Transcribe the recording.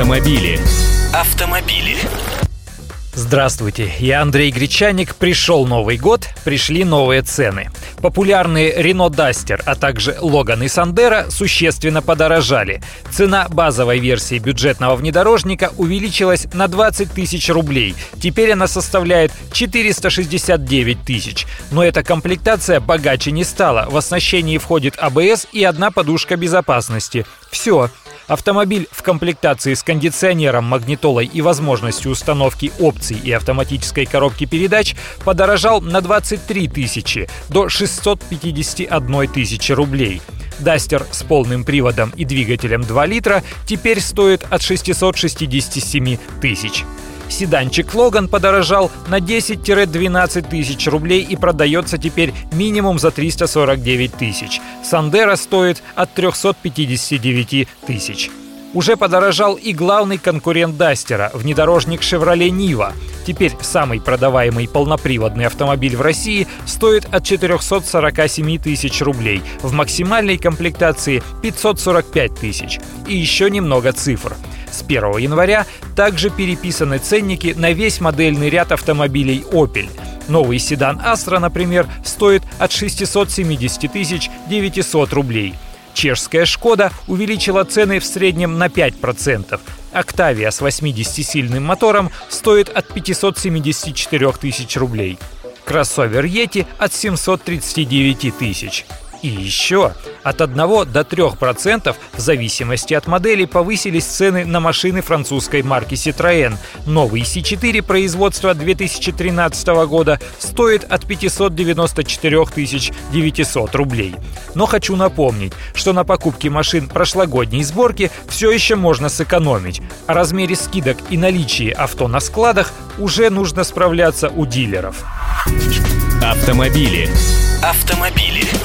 Автомобили. Автомобили. Здравствуйте, я Андрей Гречаник. Пришел Новый год, пришли новые цены. Популярные Renault Duster, а также Logan и Sandero существенно подорожали. Цена базовой версии бюджетного внедорожника увеличилась на 20 тысяч рублей. Теперь она составляет 469 тысяч. Но эта комплектация богаче не стала. В оснащении входит АБС и одна подушка безопасности. Все. Автомобиль в комплектации с кондиционером, магнитолой и возможностью установки опций и автоматической коробки передач подорожал на 23 тысячи до 651 тысячи рублей. Дастер с полным приводом и двигателем 2 литра теперь стоит от 667 тысяч. Седанчик Логан подорожал на 10-12 тысяч рублей и продается теперь минимум за 349 тысяч. Сандера стоит от 359 тысяч. Уже подорожал и главный конкурент Дастера – внедорожник Chevrolet Niva. Теперь самый продаваемый полноприводный автомобиль в России стоит от 447 тысяч рублей, в максимальной комплектации 545 тысяч. И еще немного цифр – с 1 января также переписаны ценники на весь модельный ряд автомобилей Opel. Новый седан Astra, например, стоит от 670 тысяч 900 рублей. Чешская «Шкода» увеличила цены в среднем на 5%. «Октавия» с 80-сильным мотором стоит от 574 тысяч рублей. Кроссовер «Ети» от 739 тысяч. И еще от 1 до 3% в зависимости от модели повысились цены на машины французской марки Citroën. Новый C4 производства 2013 года стоит от 594 900 рублей. Но хочу напомнить, что на покупке машин прошлогодней сборки все еще можно сэкономить. О размере скидок и наличии авто на складах уже нужно справляться у дилеров. Автомобили. Автомобили.